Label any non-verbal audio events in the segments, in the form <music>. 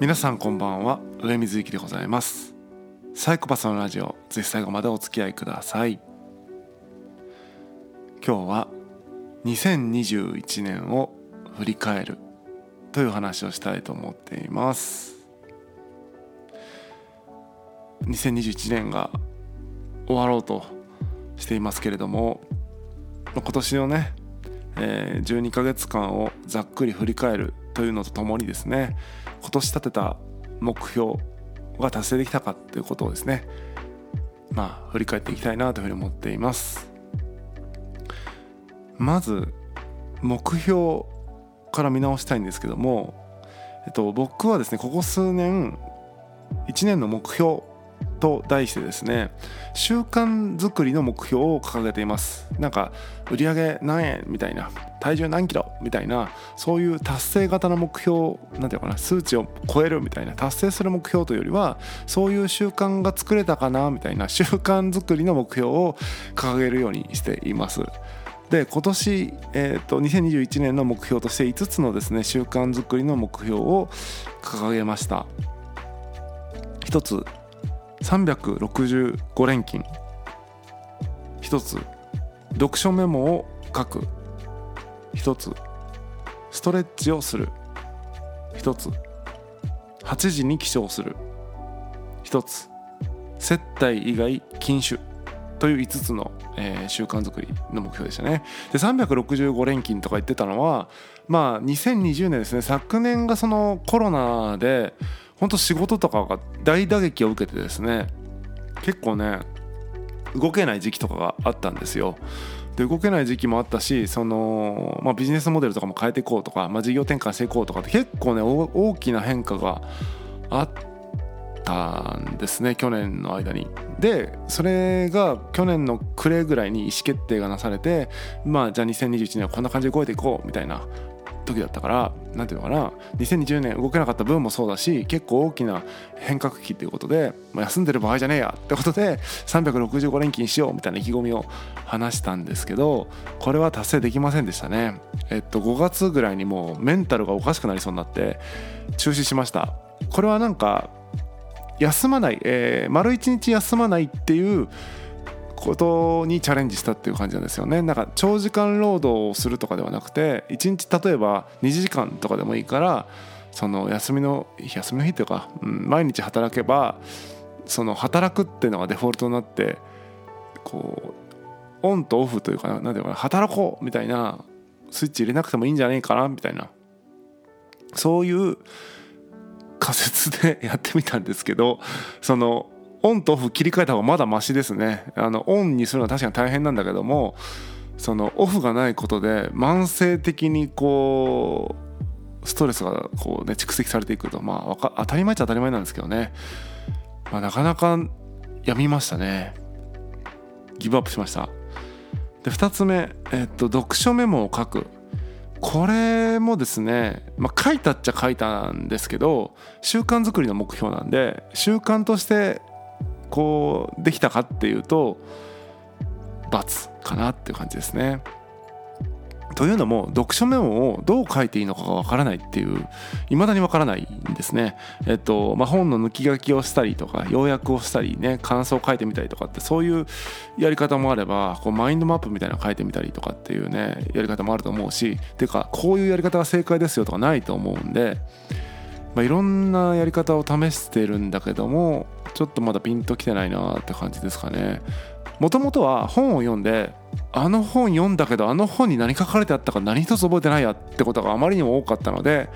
皆さんこんばんは。上水幸でございます。サイコパスのラジオぜひ最後までお付き合いください。今日は2021年を振り返るという話をしたいと思っています。2021年が終わろうとしていますけれども今年のね、えー、12ヶ月間をざっくり振り返るというのとともにですね今年立てた目標が達成できたかということをですねまあ振り返っていきたいなというふうに思っています。まず目標から見直したいんですけども、えっと、僕はですねここ数年1年の目標と題してですね習慣づくりの目標を掲げています。なんか売上何円みたいな体重何キロみたいなそういう達成型の目標なんていうかな数値を超えるみたいな達成する目標というよりはそういう習慣が作れたかなみたいな習慣づくりの目標を掲げるようにしています。で今年、えーと、2021年の目標として5つのですね習慣づくりの目標を掲げました。1つ365連勤。1つ読書メモを書く。1つストレッチをする。1つ8時に起床する。1つ接待以外禁酒。という5つの、えー、習慣づくりの目標でしたね。で365連勤とか言ってたのはまあ2020年ですね。昨年がそのコロナで本当仕事とかが大打撃を受けてですね結構ね動けない時期とかがあったんですよ。で動けない時期もあったしその、まあ、ビジネスモデルとかも変えていこうとか、まあ、事業転換していこうとかって結構ね大きな変化があったんですね去年の間に。でそれが去年の暮れぐらいに意思決定がなされてまあじゃあ2021年はこんな感じで動いていこうみたいな時だったから何ていうのかな2020年動けなかった分もそうだし結構大きな変革期っていうことで、まあ、休んでる場合じゃねえやってことで365連勤しようみたいな意気込みを話したんですけどこれは達成できませんでしたね。えっと5月ぐらいにもうメンタルがおかしくなりそうになって中止しました。これはなんか休まない、えー、丸1日休まないっていうことにチャレンジしたっていう感じなんですよね。なんか長時間労働をするとかではなくて1日例えば2時間とかでもいいからその休みの休みの日っていうか、うん、毎日働けばその働くっていうのがデフォルトになってこうオンとオフというかな何ていうかな働こうみたいなスイッチ入れなくてもいいんじゃないかなみたいな。そういう仮説でやってみたんですけどそのオンとオフ切り替えた方がまだマシですね。あのオンにするのは確かに大変なんだけどもそのオフがないことで慢性的にこうストレスがこうね蓄積されていくとまあ当たり前っちゃ当たり前なんですけどね、まあ、なかなかやみましたね。ギブアップしました。で2つ目、えっと、読書メモを書く。これもですね、まあ、書いたっちゃ書いたんですけど習慣作りの目標なんで習慣としてこうできたかっていうと×かなっていう感じですね。というのも読書メモをどう書いていいのかがわからないっていう未だにわからないんですね。えっとまあ、本の抜き書きをしたりとか要約をしたりね感想を書いてみたりとかってそういうやり方もあればこうマインドマップみたいなの書いてみたりとかっていうねやり方もあると思うしていうかこういうやり方が正解ですよとかないと思うんで、まあ、いろんなやり方を試してるんだけどもちょっとまだピンときてないなって感じですかね。もともとは本を読んであの本読んだけどあの本に何書かれてあったか何一つ覚えてないやってことがあまりにも多かったので、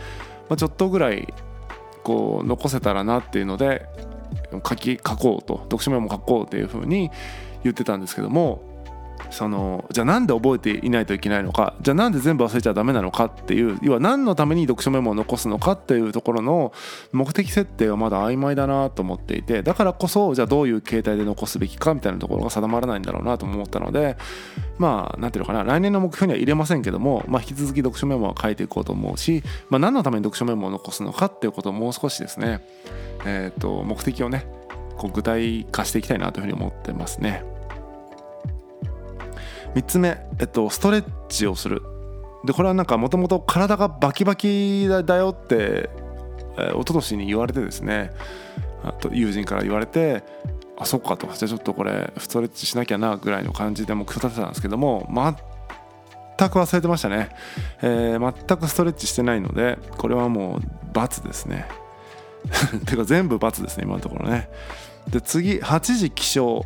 まあ、ちょっとぐらいこう残せたらなっていうので書き書こうと読書メモ書こうっていうふうに言ってたんですけどもそのじゃあなんで覚えていないといけないのかじゃあなんで全部忘れちゃダメなのかっていう要は何のために読書メモを残すのかっていうところの目的設定はまだ曖昧だなと思っていてだからこそじゃあどういう形態で残すべきかみたいなところが定まらないんだろうなと思ったのでまあなんていうのかな来年の目標には入れませんけども、まあ、引き続き読書メモは書いていこうと思うし、まあ、何のために読書メモを残すのかっていうことをもう少しですねえっ、ー、と目的をねこう具体化していきたいなというふうに思ってますね。3つ目、えっと、ストレッチをする。でこれはなんかもともと体がバキバキだよってえー、一昨年に言われてですね。あと友人から言われてあそっかとじゃあちょっとこれストレッチしなきゃなぐらいの感じで目標立てたんですけども全く忘れてましたね、えー、全くストレッチしてないのでこれはもう×ですね。<laughs> てか全部×ですね今のところね。で次8時起床。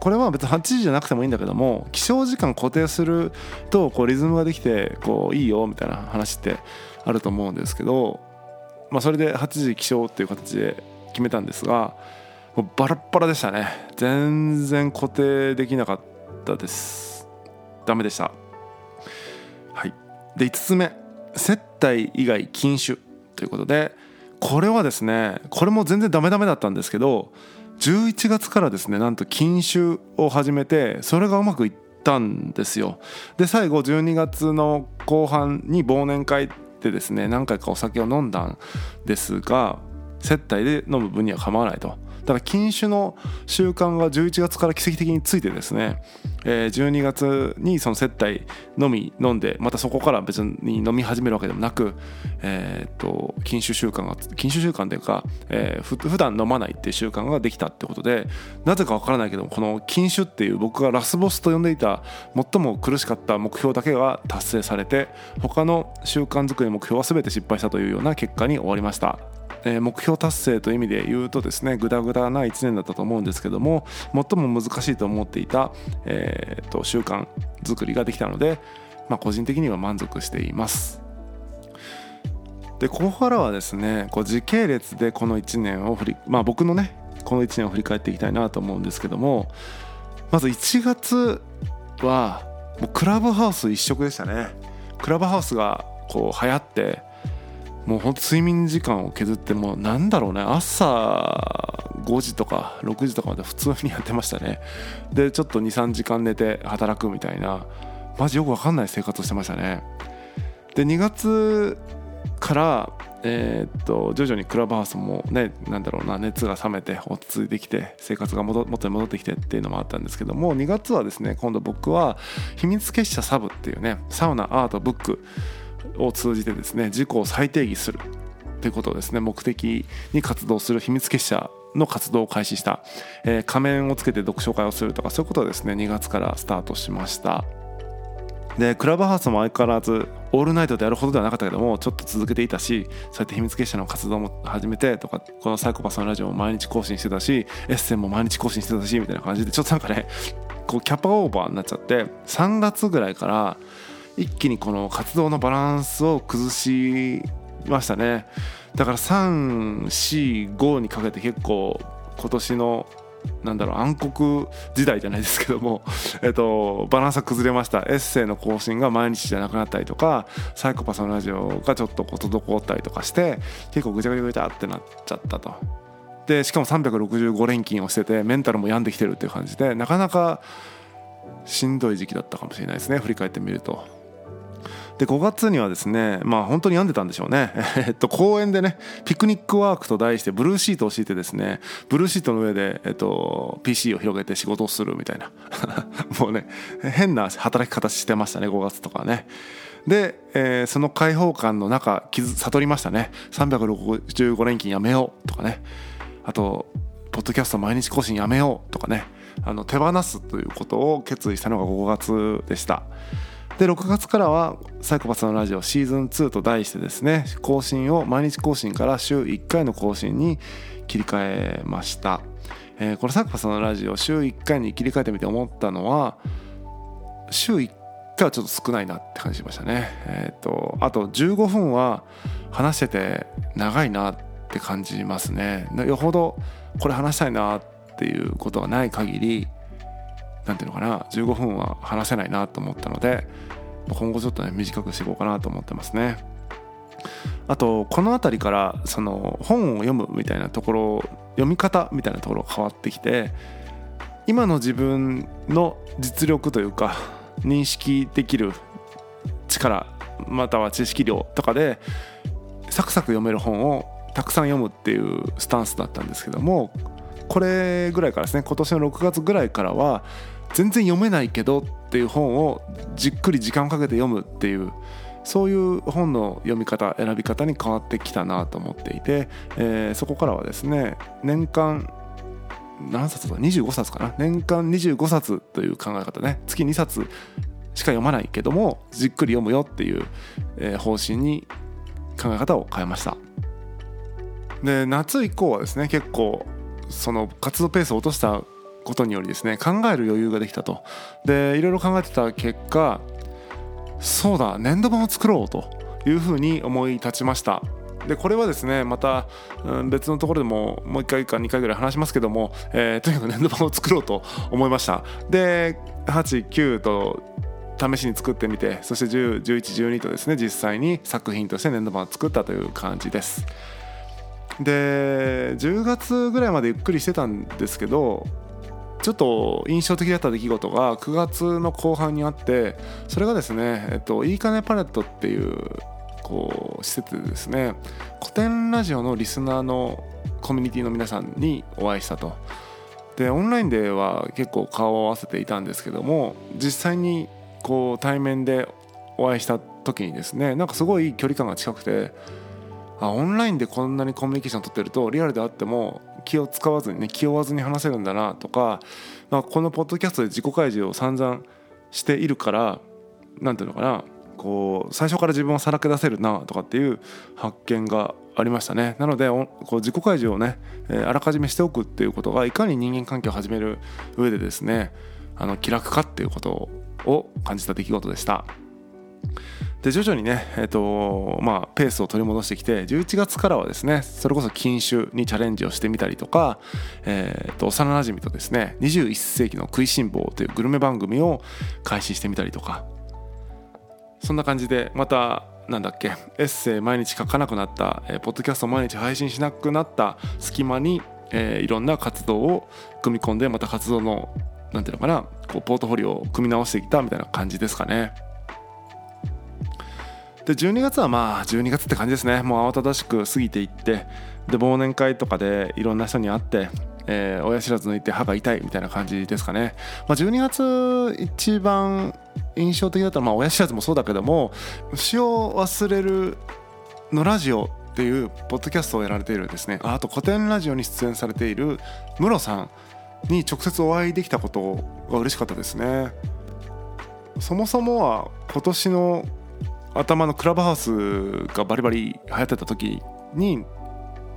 これは別に8時じゃなくてもいいんだけども起床時間固定するとこうリズムができてこういいよみたいな話ってあると思うんですけど、まあ、それで8時起床っていう形で決めたんですがもうバラッバラでしたね。全然固定できなかったです。ダメでした。はい。で5つ目。接待以外禁酒ということでこれはですねこれも全然ダメダメだったんですけど11月からですねなんと禁酒を始めてそれがうまくいったんですよ。で最後12月の後半に忘年会でですね何回かお酒を飲んだんですが接待で飲む分には構わないと。だから禁酒の習慣が11月から奇跡的についてですね、え、12月にその接待のみ飲んでまたそこから別に飲み始めるわけでもなく、えー、と禁酒習慣が禁酒習慣というか、えー、ふ普段飲まないっていう習慣ができたってことでなぜかわからないけどこの禁酒っていう僕がラスボスと呼んでいた最も苦しかった目標だけが達成されて他の習慣づくり目標は全て失敗したというような結果に終わりました。え、目標達成という意味で言うとですねグダグダな1年だったと思うんですけども最も難しいと思っていた、えーと、習慣作りができたので、まあ、個人的には満足しています。でここからはですねこう時系列でこの1年を振りまあ僕のねこの1年を振り返っていきたいなと思うんですけどもまず1月はもうクラブハウス一色でしたねクラブハウスがこう流行ってもうほんと睡眠時間を削ってもうなんだろうね。朝5時とか6時とかまで普通にやってましたね。でちょっと23時間寝て働くみたいな。マジよく分かんない生活をしてましたね。で2月からえー、っと徐々にクラブハウスもねなんだろうな熱が冷めて落ち着いてきて生活が元に戻ってきてっていうのもあったんですけども2月はですね今度僕は秘密結社サブっていうねサウナアートブックを通じてですね自己を再定義するということですね目的に活動する秘密結社の活動を開始した、えー、仮面をつけて読書会をするとかそういうことをですね2月からスタートしました。でクラブハウスも相変わらずオールナイトでやるほどではなかったけどもちょっと続けていたしそうやって秘密結社の活動も始めてとかこのサイコパスのラジオも毎日更新してたしエッセンも毎日更新してたしみたいな感じでちょっとなんかねこうキャパオーバーになっちゃって3月ぐらいから一気にこの活動のバランスを崩しましたね。だから345にかけて結構今年のなんだろう暗黒時代じゃないですけども、<laughs> えっと、バランスが崩れました。エッセイの更新が毎日じゃなくなったりとかサイコパスのラジオがちょっとこう滞ったりとかして結構ぐちゃぐちゃぐちゃってなっちゃったと。でしかも365連勤をしててメンタルも病んできてるっていう感じでなかなかしんどい時期だったかもしれないですね。振り返ってみると。で5月にはですねまあ本当に病んでたんでしょうね。<laughs> えっと公園でねピクニックワークと題してブルーシートを敷いてですねブルーシートの上で、えっと、PC を広げて仕事をするみたいな。<laughs> もうね変な働き方してましたね5月とかね。で、えー、その開放感の中悟りましたね。365連勤やめようとかね。あとポッドキャスト毎日更新やめようとかね。あの手放すということを決意したのが5月でした。で6月からは「サイコパスのラジオシーズン2」と題してですね更新を毎日更新から週1回の更新に切り替えました、えー、このサイコパスのラジオ週1回に切り替えてみて思ったのは週1回はちょっと少ないなって感じしましたね。えっ、ー、とあと15分は話してて長いなって感じますね。よほどこれ話したいなっていうことがない限り何ていうのかな15分は話せないなと思ったので今後ちょっとね短くしていこうかなと思ってますね。あとこの辺りからその本を読むみたいなところ読み方みたいなところが変わってきて今の自分の実力というか認識できる力または知識量とかでサクサク読める本をたくさん読むっていうスタンスだったんですけどもこれぐらいからですね。今年の6月ぐらいからは全然読めないけどっていう本をじっくり時間をかけて読むっていうそういう本の読み方選び方に変わってきたなと思っていて、えー、そこからはですね年間何冊だ？25冊かな。年間25冊という考え方ね。月2冊しか読まないけどもじっくり読むよっていう、えー、方針に考え方を変えました。で夏以降はですね結構その活動ペースを落としたことによりですね考える余裕ができたと。でいろいろ考えてた結果そうだ年度版を作ろうというふうに思い立ちました。でこれはですねまた、うん、別のところでももう1回か2回ぐらい話しますけども、えー、とにかく年度版を作ろうと思いました。で89と試しに作ってみてそして101112とですね実際に作品として年度版を作ったという感じです。で10月ぐらいまでゆっくりしてたんですけどちょっと印象的だった出来事が9月の後半にあってそれがですね、えっと、いいかねパレットっていうこう施設でですね古典ラジオのリスナーのコミュニティの皆さんにお会いしたと。でオンラインでは結構顔を合わせていたんですけども実際にこう対面でお会いした時にですねなんかすごい距離感が近くてあオンラインでこんなにコミュニケーション取ってるとリアルであっても気を使わずにね気負わずに話せるんだなとか、まあ、このポッドキャストで自己開示を散々しているから何ていうのかなこう最初から自分をさらけ出せるなとかっていう発見がありましたねなのでこう自己開示をね、え、あらかじめしておくっていうことがいかに人間関係を始める上でですねあの気楽かっていうことを感じた出来事でした。で徐々にね、えーとまあ、ペースを取り戻してきて11月からはですねそれこそ禁酒にチャレンジをしてみたりとか、えーと、幼なじみとですね21世紀の食いしん坊というグルメ番組を開始してみたりとかそんな感じでまたなんだっけエッセイ毎日書かなくなった、えー、ポッドキャスト毎日配信しなくなった隙間に、えー、いろんな活動を組み込んでまた活動のなんていうのかなこうポートフォリオを組み直してきたみたいな感じですかね。で12月はまあ12月って感じですね。もう慌ただしく過ぎていってで忘年会とかでいろんな人に会って、えー、親知らず抜いて歯が痛いみたいな感じですかね、まあ、12月一番印象的だったのは、まあ、親知らずもそうだけども詩を忘れるのラジオっていうポッドキャストをやられているですね。あと古典ラジオに出演されているムロさんに直接お会いできたことが嬉しかったですね。そもそもは今年の頭のクラブハウスがバリバリ流行ってた時に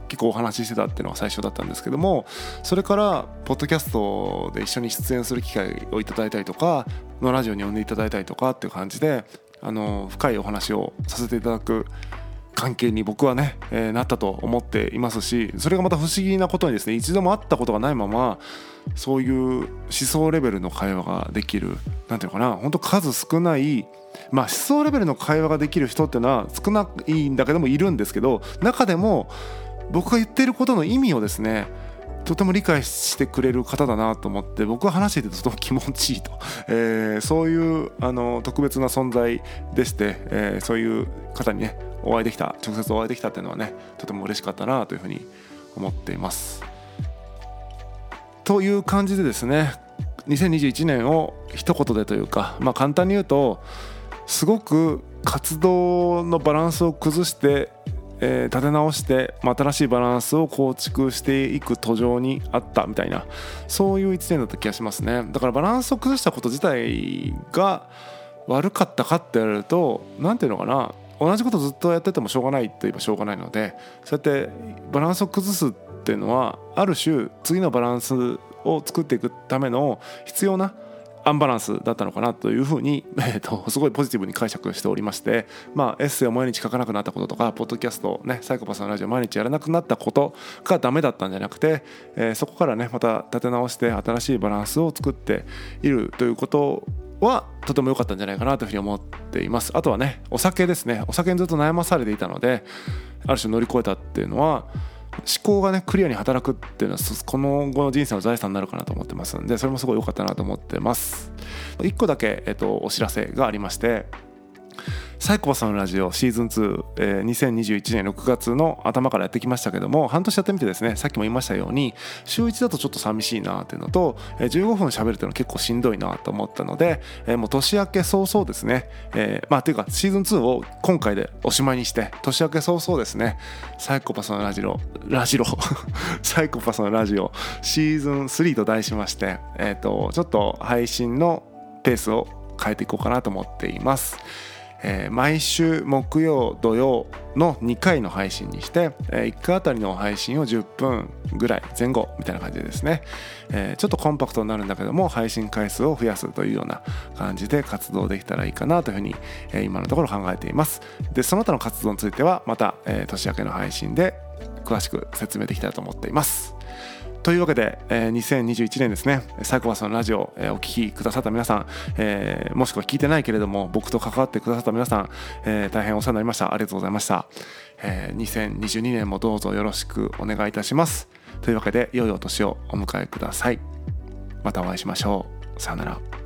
結構お話ししてたっていうのが最初だったんですけどもそれからポッドキャストで一緒に出演する機会をいただいたりとかのラジオに呼んでいただいたりとかっていう感じであの深いお話をさせていただく関係に僕はね、えー、なったと思っていますしそれがまた不思議なことにですね一度も会ったことがないままそういう思想レベルの会話ができる何て言うのかな本当数少ないまあ思想レベルの会話ができる人っていうのは少ないんだけどもいるんですけど中でも僕が言ってることの意味をですねとても理解してくれる方だなと思って僕は話していてとても気持ちいいと、<laughs> えー、そういうあの特別な存在でして、えー、そういう方にねお会いできた直接お会いできたっていうのはねとても嬉しかったなというふうに思っています。という感じでですね2021年を一言でというか、まあ、簡単に言うとすごく活動のバランスを崩して、えー、立て直して、新しいバランスを構築していく途上にあったみたいなそういう1年だった気がしますね。だからバランスを崩したこと自体が悪かったかって言われると何ていうのかな同じことずっとやっててもしょうがないといえばしょうがないのでそうやってバランスを崩すっていうのはある種次のバランスを作っていくための必要なアンバランスだったのかなというふうに、<laughs> えーと、すごいポジティブに解釈しておりまして、まあ、エッセイを毎日書かなくなったこととかポッドキャストねサイコパスのラジオ毎日やらなくなったことがダメだったんじゃなくて、えー、そこからねまた立て直して新しいバランスを作っているということはとても良かったんじゃないかなというふうに思っています。あとはねお酒ですね。お酒にずっと悩まされていたのである種乗り越えたっていうのは思考がねクリアに働くっていうのはこの後の人生の財産になるかなと思ってますんでそれもすごい良かったなと思ってます。1個だけ、えっと、お知らせがありましてサイコパスのラジオシーズン2、えー、2021年6月の頭からやってきましたけども半年やってみてですねさっきも言いましたように週1だとちょっと寂しいなっていうのと、えー、15分喋るっていうのは結構しんどいなと思ったので、えー、もう年明け早々ですね、えー、まあというかシーズン2を今回でおしまいにして年明け早々ですねサイコパスのラジオラジオ <laughs> サイコパスのラジオシーズン3と題しましてえっ、ー、とちょっと配信のペースを変えていこうかなと思っています。えー、毎週木曜土曜の2回の配信にして、え、1回あたりの配信を10分ぐらい前後みたいな感じでですね、え、ちょっとコンパクトになるんだけども配信回数を増やすというような感じで活動できたらいいかなというふうに、え、今のところ考えています。でその他の活動についてはまた、えー、年明けの配信で詳しく説明できたらと思っています。というわけで、えー、2021年ですねサイコパスのラジオ、えー、お聴きくださった皆さん、えー、もしくは聞いてないけれども僕と関わってくださった皆さん、えー、大変お世話になりました。ありがとうございました、えー、2022年もどうぞよろしくお願いいたします。というわけで良いお年をお迎えください。またお会いしましょう。さよなら。